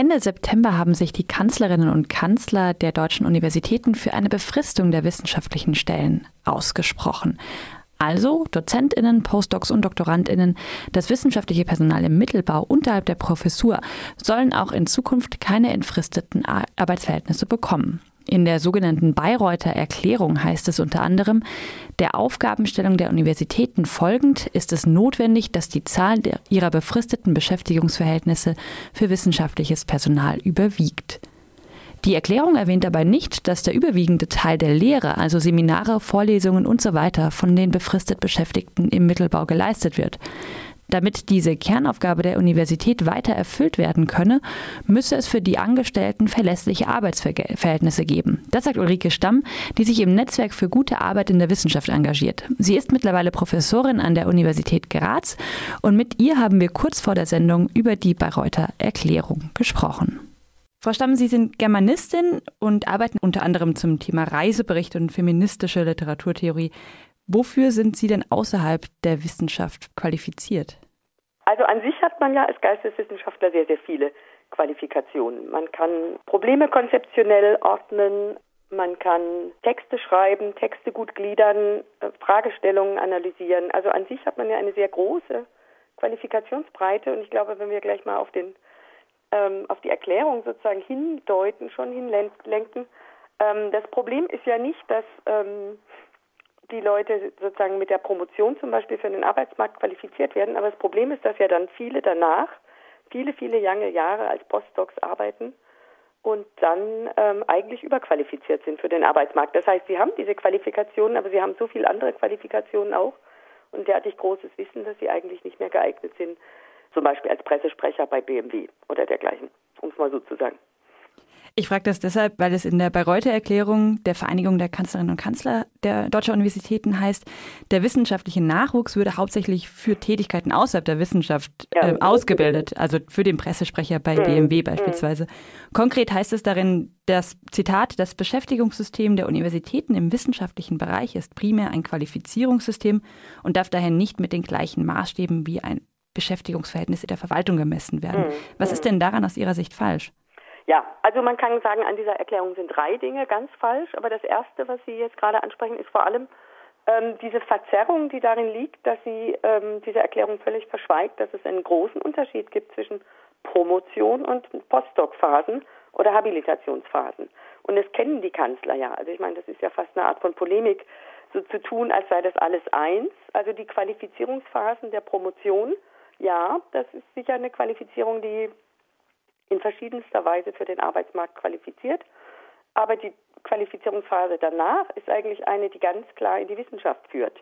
Ende September haben sich die Kanzlerinnen und Kanzler der deutschen Universitäten für eine Befristung der wissenschaftlichen Stellen ausgesprochen. Also Dozentinnen, Postdocs und Doktorandinnen, das wissenschaftliche Personal im Mittelbau unterhalb der Professur sollen auch in Zukunft keine entfristeten Arbeitsverhältnisse bekommen. In der sogenannten Bayreuther Erklärung heißt es unter anderem, der Aufgabenstellung der Universitäten folgend ist es notwendig, dass die Zahl ihrer befristeten Beschäftigungsverhältnisse für wissenschaftliches Personal überwiegt. Die Erklärung erwähnt dabei nicht, dass der überwiegende Teil der Lehre, also Seminare, Vorlesungen usw. So von den befristet Beschäftigten im Mittelbau geleistet wird. Damit diese Kernaufgabe der Universität weiter erfüllt werden könne, müsse es für die Angestellten verlässliche Arbeitsverhältnisse geben. Das sagt Ulrike Stamm, die sich im Netzwerk für gute Arbeit in der Wissenschaft engagiert. Sie ist mittlerweile Professorin an der Universität Graz und mit ihr haben wir kurz vor der Sendung über die Bayreuther Erklärung gesprochen. Frau Stamm, Sie sind Germanistin und arbeiten unter anderem zum Thema Reisebericht und feministische Literaturtheorie. Wofür sind Sie denn außerhalb der Wissenschaft qualifiziert? Also an sich hat man ja als Geisteswissenschaftler sehr, sehr viele Qualifikationen. Man kann Probleme konzeptionell ordnen, man kann Texte schreiben, Texte gut gliedern, äh, Fragestellungen analysieren. Also an sich hat man ja eine sehr große Qualifikationsbreite und ich glaube, wenn wir gleich mal auf den ähm, auf die Erklärung sozusagen hindeuten, schon hinlenken, ähm, das Problem ist ja nicht, dass ähm, die Leute sozusagen mit der Promotion zum Beispiel für den Arbeitsmarkt qualifiziert werden. Aber das Problem ist, dass ja dann viele danach viele, viele lange Jahre als Postdocs arbeiten und dann ähm, eigentlich überqualifiziert sind für den Arbeitsmarkt. Das heißt, sie haben diese Qualifikationen, aber sie haben so viele andere Qualifikationen auch und derartig großes Wissen, dass sie eigentlich nicht mehr geeignet sind, zum Beispiel als Pressesprecher bei BMW oder dergleichen, um es mal so zu sagen. Ich frage das deshalb, weil es in der Bayreuther Erklärung der Vereinigung der Kanzlerinnen und Kanzler der deutschen Universitäten heißt, der wissenschaftliche Nachwuchs würde hauptsächlich für Tätigkeiten außerhalb der Wissenschaft äh, ausgebildet, also für den Pressesprecher bei mhm. BMW beispielsweise. Konkret heißt es darin, das Zitat, das Beschäftigungssystem der Universitäten im wissenschaftlichen Bereich ist primär ein Qualifizierungssystem und darf daher nicht mit den gleichen Maßstäben wie ein Beschäftigungsverhältnis in der Verwaltung gemessen werden. Mhm. Was ist denn daran aus Ihrer Sicht falsch? Ja, also man kann sagen, an dieser Erklärung sind drei Dinge ganz falsch, aber das erste, was Sie jetzt gerade ansprechen, ist vor allem ähm, diese Verzerrung, die darin liegt, dass sie ähm, diese Erklärung völlig verschweigt, dass es einen großen Unterschied gibt zwischen Promotion und Postdoc-Phasen oder Habilitationsphasen. Und das kennen die Kanzler ja. Also ich meine, das ist ja fast eine Art von Polemik, so zu tun, als sei das alles eins. Also die Qualifizierungsphasen der Promotion, ja, das ist sicher eine Qualifizierung, die in verschiedenster Weise für den Arbeitsmarkt qualifiziert. Aber die Qualifizierungsphase danach ist eigentlich eine, die ganz klar in die Wissenschaft führt.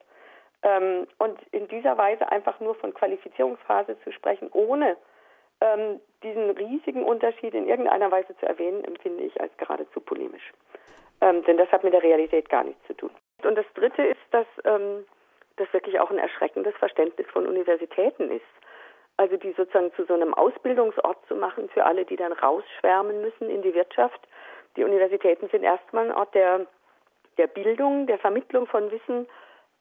Ähm, und in dieser Weise einfach nur von Qualifizierungsphase zu sprechen, ohne ähm, diesen riesigen Unterschied in irgendeiner Weise zu erwähnen, empfinde ich als geradezu polemisch. Ähm, denn das hat mit der Realität gar nichts zu tun. Und das Dritte ist, dass das wirklich auch ein erschreckendes Verständnis von Universitäten ist. Also die sozusagen zu so einem Ausbildungsort zu machen für alle, die dann rausschwärmen müssen in die Wirtschaft. Die Universitäten sind erstmal ein Ort der, der Bildung, der Vermittlung von Wissen,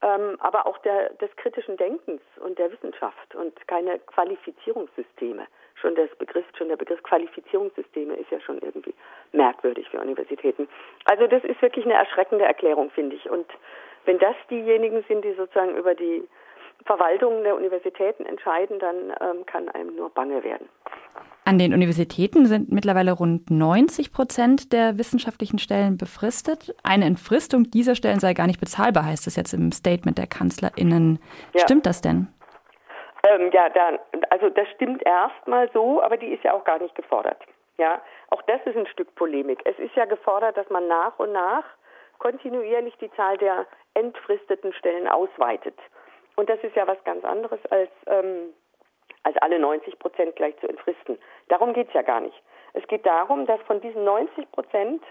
ähm, aber auch der, des kritischen Denkens und der Wissenschaft und keine Qualifizierungssysteme. Schon das Begriff, schon der Begriff Qualifizierungssysteme ist ja schon irgendwie merkwürdig für Universitäten. Also das ist wirklich eine erschreckende Erklärung, finde ich. Und wenn das diejenigen sind, die sozusagen über die Verwaltungen der Universitäten entscheiden, dann ähm, kann einem nur bange werden. An den Universitäten sind mittlerweile rund 90 Prozent der wissenschaftlichen Stellen befristet. Eine Entfristung dieser Stellen sei gar nicht bezahlbar, heißt es jetzt im Statement der KanzlerInnen. Ja. Stimmt das denn? Ähm, ja, da, also das stimmt erstmal so, aber die ist ja auch gar nicht gefordert. Ja, auch das ist ein Stück Polemik. Es ist ja gefordert, dass man nach und nach kontinuierlich die Zahl der entfristeten Stellen ausweitet. Und das ist ja was ganz anderes als, ähm, als alle 90 Prozent gleich zu entfristen. Darum geht es ja gar nicht. Es geht darum, dass von diesen 90 Prozent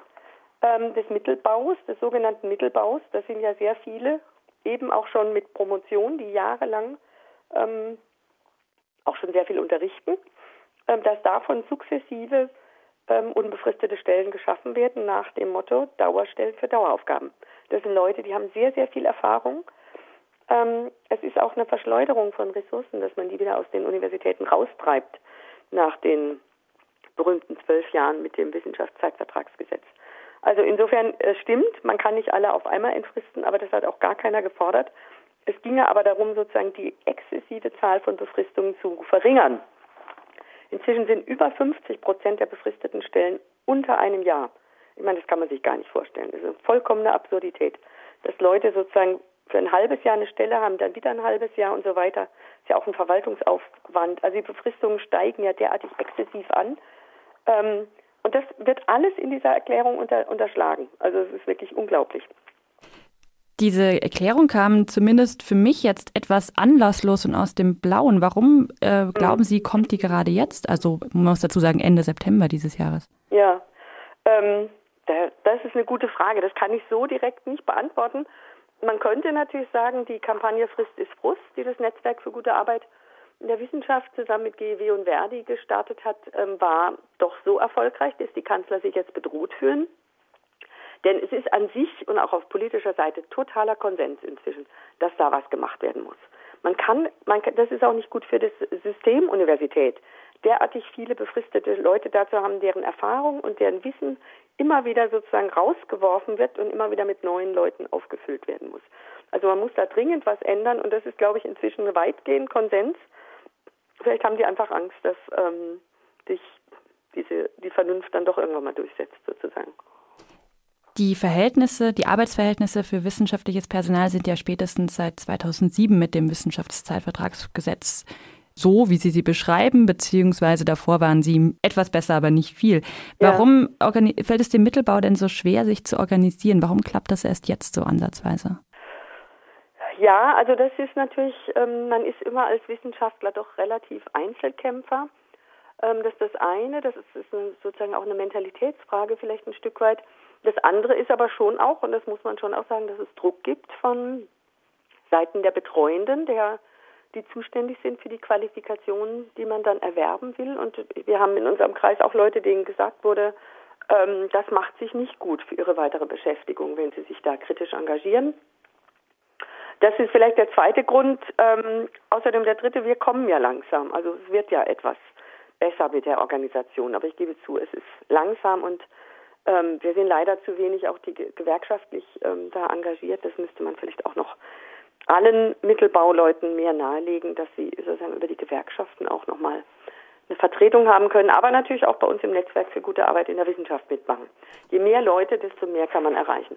ähm, des Mittelbaus, des sogenannten Mittelbaus, das sind ja sehr viele, eben auch schon mit Promotion, die jahrelang ähm, auch schon sehr viel unterrichten, ähm, dass davon sukzessive ähm, unbefristete Stellen geschaffen werden nach dem Motto Dauerstellen für Daueraufgaben. Das sind Leute, die haben sehr, sehr viel Erfahrung, ähm, es ist auch eine Verschleuderung von Ressourcen, dass man die wieder aus den Universitäten raustreibt nach den berühmten zwölf Jahren mit dem Wissenschaftszeitvertragsgesetz. Also insofern äh, stimmt, man kann nicht alle auf einmal entfristen, aber das hat auch gar keiner gefordert. Es ginge aber darum, sozusagen die exzessive Zahl von Befristungen zu verringern. Inzwischen sind über 50 Prozent der befristeten Stellen unter einem Jahr. Ich meine, das kann man sich gar nicht vorstellen. Das ist eine vollkommene Absurdität, dass Leute sozusagen für ein halbes Jahr eine Stelle haben, dann wieder ein halbes Jahr und so weiter. Ist ja auch ein Verwaltungsaufwand. Also die Befristungen steigen ja derartig exzessiv an. Ähm, und das wird alles in dieser Erklärung unter, unterschlagen. Also es ist wirklich unglaublich. Diese Erklärung kam zumindest für mich jetzt etwas anlasslos und aus dem Blauen. Warum äh, glauben Sie, kommt die gerade jetzt? Also man muss dazu sagen Ende September dieses Jahres. Ja, ähm, das ist eine gute Frage. Das kann ich so direkt nicht beantworten. Man könnte natürlich sagen, die Kampagne Frist ist Frust, die das Netzwerk für gute Arbeit in der Wissenschaft zusammen mit GEW und Verdi gestartet hat, ähm, war doch so erfolgreich, dass die Kanzler sich jetzt bedroht fühlen. Denn es ist an sich und auch auf politischer Seite totaler Konsens inzwischen, dass da was gemacht werden muss. Man kann, man kann, das ist auch nicht gut für das System Universität, derartig viele befristete Leute dazu haben, deren Erfahrung und deren Wissen immer wieder sozusagen rausgeworfen wird und immer wieder mit neuen Leuten aufgefüllt werden muss. Also man muss da dringend was ändern und das ist, glaube ich, inzwischen weitgehend Konsens. Vielleicht haben die einfach Angst, dass ähm, sich diese, die Vernunft dann doch irgendwann mal durchsetzt, sozusagen. Die Verhältnisse, die Arbeitsverhältnisse für wissenschaftliches Personal sind ja spätestens seit 2007 mit dem Wissenschaftszeitvertragsgesetz so, wie Sie sie beschreiben, beziehungsweise davor waren sie etwas besser, aber nicht viel. Warum ja. fällt es dem Mittelbau denn so schwer, sich zu organisieren? Warum klappt das erst jetzt so ansatzweise? Ja, also das ist natürlich, ähm, man ist immer als Wissenschaftler doch relativ Einzelkämpfer. Ähm, das ist das eine, das ist, ist eine, sozusagen auch eine Mentalitätsfrage vielleicht ein Stück weit. Das andere ist aber schon auch, und das muss man schon auch sagen, dass es Druck gibt von Seiten der Betreuenden, der die zuständig sind für die Qualifikationen, die man dann erwerben will. Und wir haben in unserem Kreis auch Leute, denen gesagt wurde, ähm, das macht sich nicht gut für ihre weitere Beschäftigung, wenn sie sich da kritisch engagieren. Das ist vielleicht der zweite Grund. Ähm, außerdem der dritte, wir kommen ja langsam. Also es wird ja etwas besser mit der Organisation. Aber ich gebe zu, es ist langsam und ähm, wir sind leider zu wenig auch die gewerkschaftlich ähm, da engagiert. Das müsste man vielleicht auch noch allen Mittelbauleuten mehr nahelegen, dass sie sozusagen über die Gewerkschaften auch nochmal eine Vertretung haben können, aber natürlich auch bei uns im Netzwerk für gute Arbeit in der Wissenschaft mitmachen. Je mehr Leute, desto mehr kann man erreichen.